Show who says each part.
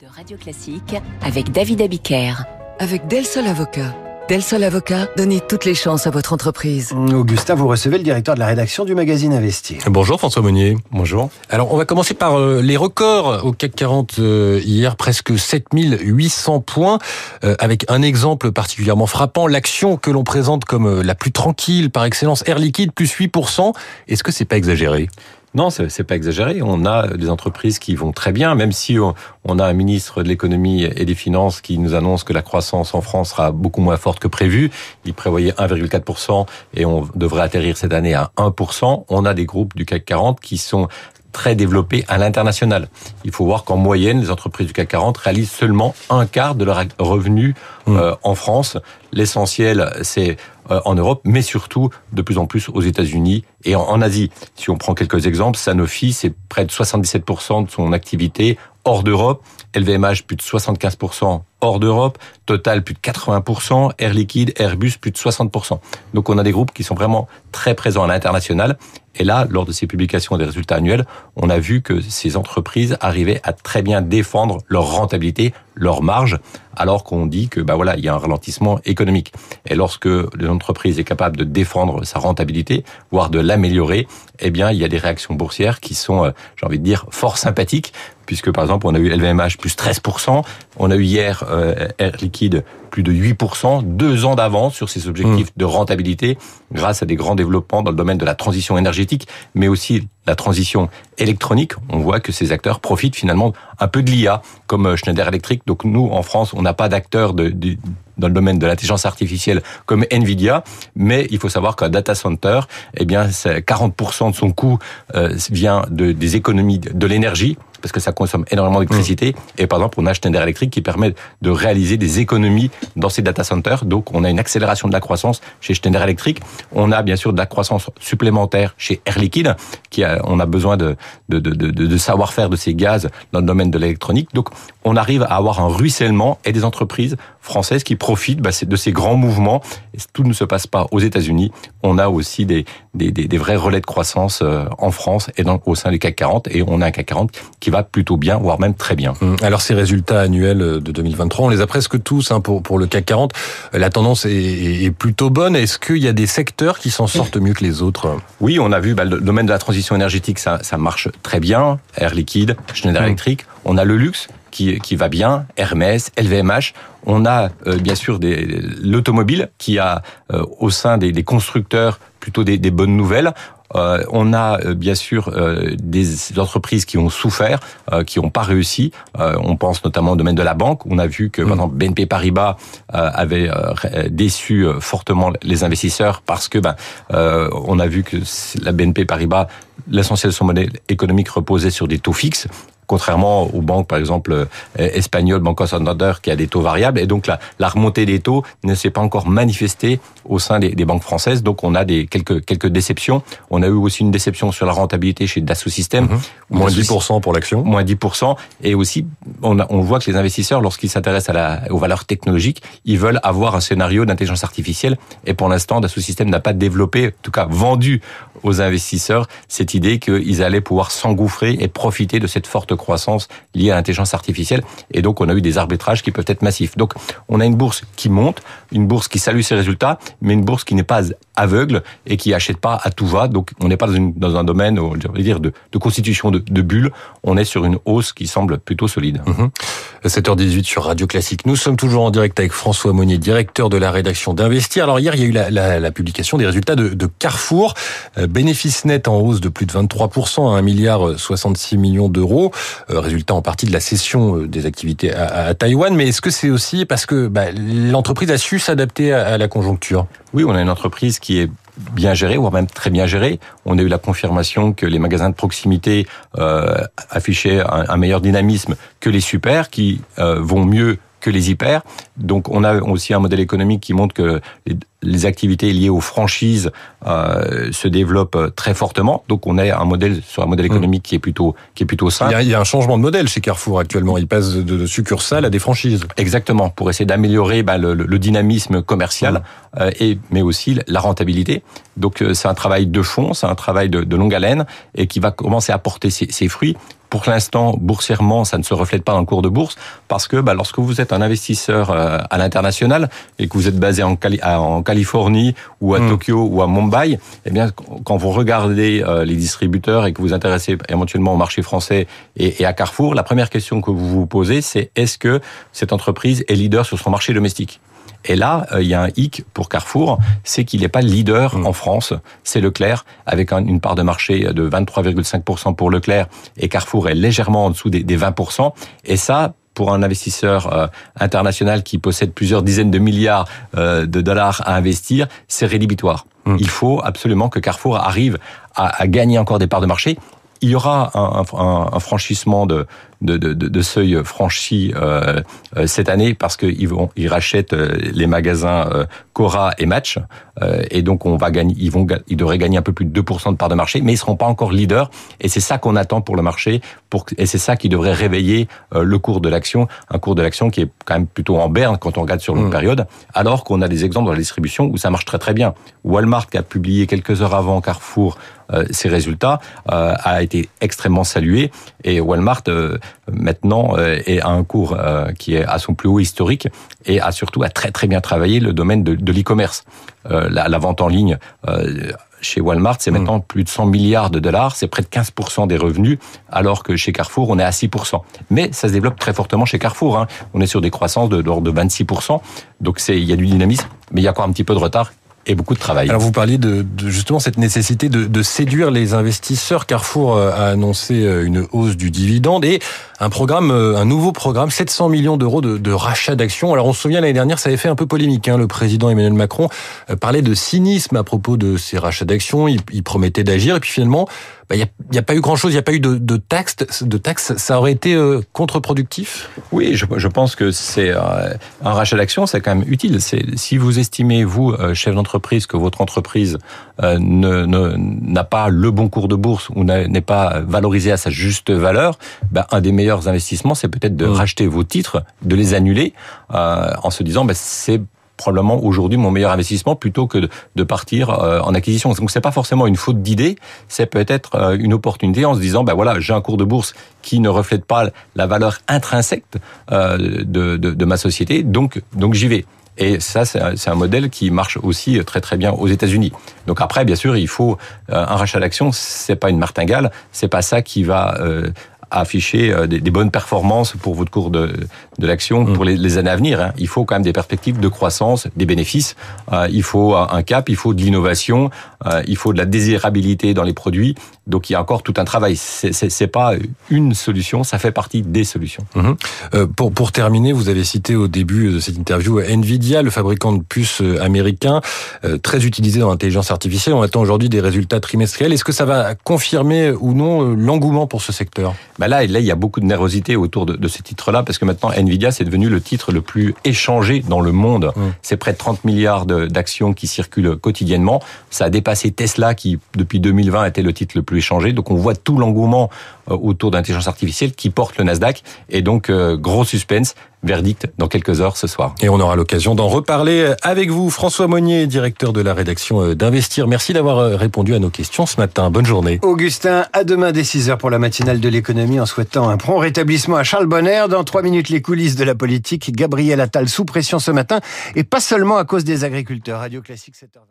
Speaker 1: de Radio Classique avec David Abiker.
Speaker 2: Avec Del Sol Avocat. Del Sol Avocat, donnez toutes les chances à votre entreprise.
Speaker 3: Augustin, vous recevez le directeur de la rédaction du magazine Investir.
Speaker 4: Bonjour François Monnier.
Speaker 3: Bonjour.
Speaker 4: Alors on va commencer par euh, les records au CAC 40 euh, hier, presque 7800 points, euh, avec un exemple particulièrement frappant, l'action que l'on présente comme la plus tranquille par excellence, Air Liquide plus 8%. Est-ce que c'est pas exagéré?
Speaker 5: Non, c'est pas exagéré. On a des entreprises qui vont très bien, même si on a un ministre de l'économie et des finances qui nous annonce que la croissance en France sera beaucoup moins forte que prévu. Il prévoyait 1,4% et on devrait atterrir cette année à 1%. On a des groupes du CAC 40 qui sont très développés à l'international. Il faut voir qu'en moyenne, les entreprises du CAC 40 réalisent seulement un quart de leur revenu mmh. euh, en France. L'essentiel, c'est euh, en Europe, mais surtout de plus en plus aux États-Unis et en, Asie. Si on prend quelques exemples, Sanofi, c'est près de 77% de son activité hors d'Europe, LVMH plus de 75% hors d'Europe, Total plus de 80%, Air Liquide, Airbus plus de 60%. Donc on a des groupes qui sont vraiment très présents à l'international. Et là, lors de ces publications des résultats annuels, on a vu que ces entreprises arrivaient à très bien défendre leur rentabilité, leur marge, alors qu'on dit que bah voilà, il y a un ralentissement économique. Et lorsque l'entreprise est capable de défendre sa rentabilité, voire de l'améliorer, eh bien, il y a des réactions boursières qui sont, euh, j'ai envie de dire, fort sympathiques, puisque par exemple, on a eu LVMH plus 13%, on a eu hier euh, Air Liquide plus de 8%, deux ans d'avance sur ses objectifs mmh. de rentabilité, grâce à des grands développements dans le domaine de la transition énergétique, mais aussi la transition électronique. On voit que ces acteurs profitent finalement un peu de l'IA, comme euh, Schneider Electric. Donc nous, en France, on n'a pas d'acteurs de, de, dans le domaine de l'intelligence artificielle comme Nvidia, mais il faut savoir qu'un data center, eh bien, 40% de son coût euh, vient de, des économies de l'énergie parce que ça consomme énormément d'électricité. Mmh. Et par exemple, on a Schneider Electric qui permet de réaliser des économies dans ces data centers. Donc, on a une accélération de la croissance chez Schneider Electric. On a bien sûr de la croissance supplémentaire chez Air Liquide, qui a, on a besoin de, de, de, de, de savoir-faire de ces gaz dans le domaine de l'électronique. Donc, on arrive à avoir un ruissellement et des entreprises françaises qui profitent bah, de ces grands mouvements. Et tout ne se passe pas aux États-Unis. On a aussi des, des, des, vrais relais de croissance euh, en France et dans, au sein du CAC 40. Et on a un CAC 40 qui va plutôt bien, voire même très bien.
Speaker 4: Hum, alors ces résultats annuels de 2023, on les a presque tous hein, pour, pour le CAC 40. La tendance est, est plutôt bonne. Est-ce qu'il y a des secteurs qui s'en sortent mieux que les autres?
Speaker 5: Oui, on a vu bah, le domaine de la transition énergétique, ça, ça marche très bien. Air Liquide, Schneider mmh. Electric. On a le luxe qui, qui va bien, Hermès, LVMH. On a euh, bien sûr l'automobile qui a euh, au sein des, des constructeurs plutôt des, des, bonnes nouvelles. Euh, on a euh, bien sûr euh, des entreprises qui ont souffert, qui n'ont pas réussi. On pense notamment au domaine de la banque. On a vu que, mmh. BNP Paribas avait déçu fortement les investisseurs parce que, ben, on a vu que la BNP Paribas, l'essentiel de son modèle économique reposait sur des taux fixes contrairement aux banques, par exemple, euh, espagnoles, Banco Santander, qui a des taux variables. Et donc, la, la remontée des taux ne s'est pas encore manifestée au sein des, des, banques françaises. Donc, on a des, quelques, quelques déceptions. On a eu aussi une déception sur la rentabilité chez Dassault Systèmes. Mmh.
Speaker 4: Moins 10% pour l'action.
Speaker 5: Moins 10%. Et aussi, on, a, on voit que les investisseurs, lorsqu'ils s'intéressent à la, aux valeurs technologiques, ils veulent avoir un scénario d'intelligence artificielle. Et pour l'instant, Dassault Systèmes n'a pas développé, en tout cas vendu aux investisseurs, cette idée qu'ils allaient pouvoir s'engouffrer et profiter de cette forte croissance liée à l'intelligence artificielle. Et donc, on a eu des arbitrages qui peuvent être massifs. Donc, on a une bourse qui monte, une bourse qui salue ses résultats, mais une bourse qui n'est pas aveugle et qui achète pas à tout va. Donc, on n'est pas dans, un domaine, on va dire, de, constitution de, de bulles. On est sur une hausse qui semble plutôt solide.
Speaker 4: Mmh. 7h18 sur Radio Classique. Nous sommes toujours en direct avec François Monnier, directeur de la rédaction d'Investir. Alors hier, il y a eu la, publication des résultats de, de Carrefour. Euh, bénéfice net en hausse de plus de 23% à 1 milliard 66 millions d'euros. Euh, résultat en partie de la cession euh, des activités à, Taïwan. Mais est-ce que c'est aussi parce que bah, l'entreprise a su s'adapter à, la conjoncture?
Speaker 5: Oui, on a une entreprise qui est bien géré, voire même très bien géré. On a eu la confirmation que les magasins de proximité euh, affichaient un, meilleur dynamisme que les super, qui vont mieux que les hyper. Donc on a aussi un modèle économique qui montre que les, les activités liées aux franchises euh, se développent très fortement. Donc on a un modèle sur un modèle économique qui est plutôt qui est plutôt sain.
Speaker 4: Il y, a, il y a un changement de modèle chez Carrefour actuellement. Il passe de, de succursales à des franchises.
Speaker 5: Exactement pour essayer d'améliorer bah, le, le, dynamisme commercial mmh. euh, et mais aussi la rentabilité. Donc euh, c'est un travail de fond, c'est un travail de, de, longue haleine et qui va commencer à porter ses, ses fruits. Pour l'instant, boursièrement, ça ne se reflète pas dans le cours de bourse parce que bah, lorsque vous êtes un investisseur euh, à l'international et que vous êtes basé en, en Californie ou à hmm. Tokyo ou à Mumbai, eh bien, quand vous regardez euh, les distributeurs et que vous intéressez éventuellement au marché français et, et à Carrefour, la première question que vous vous posez, c'est est-ce que cette entreprise est leader sur son marché domestique? Et là, euh, il y a un hic pour Carrefour, c'est qu'il n'est pas leader mm. en France. C'est Leclerc, avec une part de marché de 23,5% pour Leclerc, et Carrefour est légèrement en dessous des, 20%. Et ça, pour un investisseur euh, international qui possède plusieurs dizaines de milliards euh, de dollars à investir, c'est rédhibitoire. Mm. Il faut absolument que Carrefour arrive à, à, gagner encore des parts de marché. Il y aura un, un, un franchissement de, de, de, de seuil franchi euh, euh, cette année parce qu'ils vont ils rachètent euh, les magasins euh, Cora et Match et donc on va gagner ils vont ils devraient gagner un peu plus de 2% de part de marché mais ils seront pas encore leaders et c'est ça qu'on attend pour le marché pour et c'est ça qui devrait réveiller le cours de l'action un cours de l'action qui est quand même plutôt en berne quand on regarde sur longue mmh. période alors qu'on a des exemples dans la distribution où ça marche très très bien Walmart qui a publié quelques heures avant Carrefour ses résultats a été extrêmement salué et Walmart maintenant euh, est à un cours euh, qui est à son plus haut historique et a surtout à très très bien travaillé le domaine de, de l'e-commerce. Euh, la, la, vente en ligne chez Walmart, c'est hmm. maintenant plus de 100 milliards de dollars, c'est près de 15% des revenus, alors que chez Carrefour, on est à 6%. Mais ça se développe très fortement chez Carrefour. Hein. On est sur des croissances de l'ordre de 26%, donc il y a du dynamisme, mais il y a encore un petit peu de retard et beaucoup de travail.
Speaker 4: Alors vous parliez de, de justement cette nécessité de, de, séduire les investisseurs. Carrefour euh, a annoncé euh, une hausse du dividende et un programme, euh, un nouveau programme, 700 millions d'euros de, de, rachat d'actions. Alors on se souvient l'année dernière, ça avait fait un peu polémique. Hein. Le président Emmanuel Macron parlait de cynisme à propos de ces rachats d'actions. Il, il promettait d'agir et puis finalement, bah, il n'y a, a, pas eu grand-chose, il n'y a pas eu de, de taxes. De ça aurait été euh, contre-productif?
Speaker 5: Oui, je, je, pense que c'est euh, un rachat d'actions, c'est quand même utile. C'est si vous estimez vous, euh, chef d'entreprise, que votre entreprise ne n'a pas le bon cours de bourse ou n'est pas valorisé à sa juste valeur, bah, un des meilleurs investissements, c'est peut-être de mmh. racheter vos titres, de les annuler, en se disant bah, c'est probablement aujourd'hui mon meilleur investissement plutôt que de partir euh, en acquisition. Donc c'est pas forcément une faute d'idée, c'est peut-être euh, une opportunité en se disant ben voilà j'ai un cours de bourse qui ne reflète pas la valeur intrinsèque euh, de, de, ma société, donc donc j'y vais. Et ça, c'est un modèle qui marche aussi très très bien aux États-Unis. Donc après, bien sûr, il faut un rachat d'actions. C'est pas une martingale. C'est pas ça qui va afficher euh, des, des, bonnes performances pour votre cours de, de l'action pour mm. les, les, années à venir. Hein. Il faut quand même des perspectives de croissance, des bénéfices. Euh, il faut un cap, il faut de l'innovation, euh, il faut de la désirabilité dans les produits. Donc il y a encore tout un travail. C'est pas une solution, ça fait partie des solutions.
Speaker 4: Mm-hmm. Euh, pour, pour terminer, vous avez cité au début de cette interview Nvidia, le fabricant de puces américain, très utilisé dans l'intelligence artificielle. On attend aujourd'hui des résultats trimestriels. Est-ce que ça va confirmer ou non l'engouement pour ce secteur?
Speaker 5: Bah là, là, il y a beaucoup de nervosité autour de, de ces titres-là, parce que maintenant, Nvidia, c'est devenu le titre le plus échangé dans le monde. Mmh. C'est près de 30 milliards d'actions qui circulent quotidiennement. Ça a dépassé Tesla, qui, depuis 2020, était le titre le plus échangé. Donc, on voit tout l'engouement euh, autour d'intelligence artificielle qui porte le Nasdaq. Et donc, euh, gros suspense. Verdict dans quelques heures ce soir.
Speaker 4: Et on aura l'occasion d'en reparler avec vous. François Monnier, directeur de la rédaction euh, d'Investir. Merci d'avoir répondu à nos questions ce matin. Bonne journée.
Speaker 3: Augustin, à demain dès 6h pour la matinale de l'économie en souhaitant un prompt rétablissement à Charles Bonner. Dans trois minutes, les coulisses de la politique. Gabriel Attal sous pression ce matin et pas seulement à cause des agriculteurs. Radio Classique 7h20.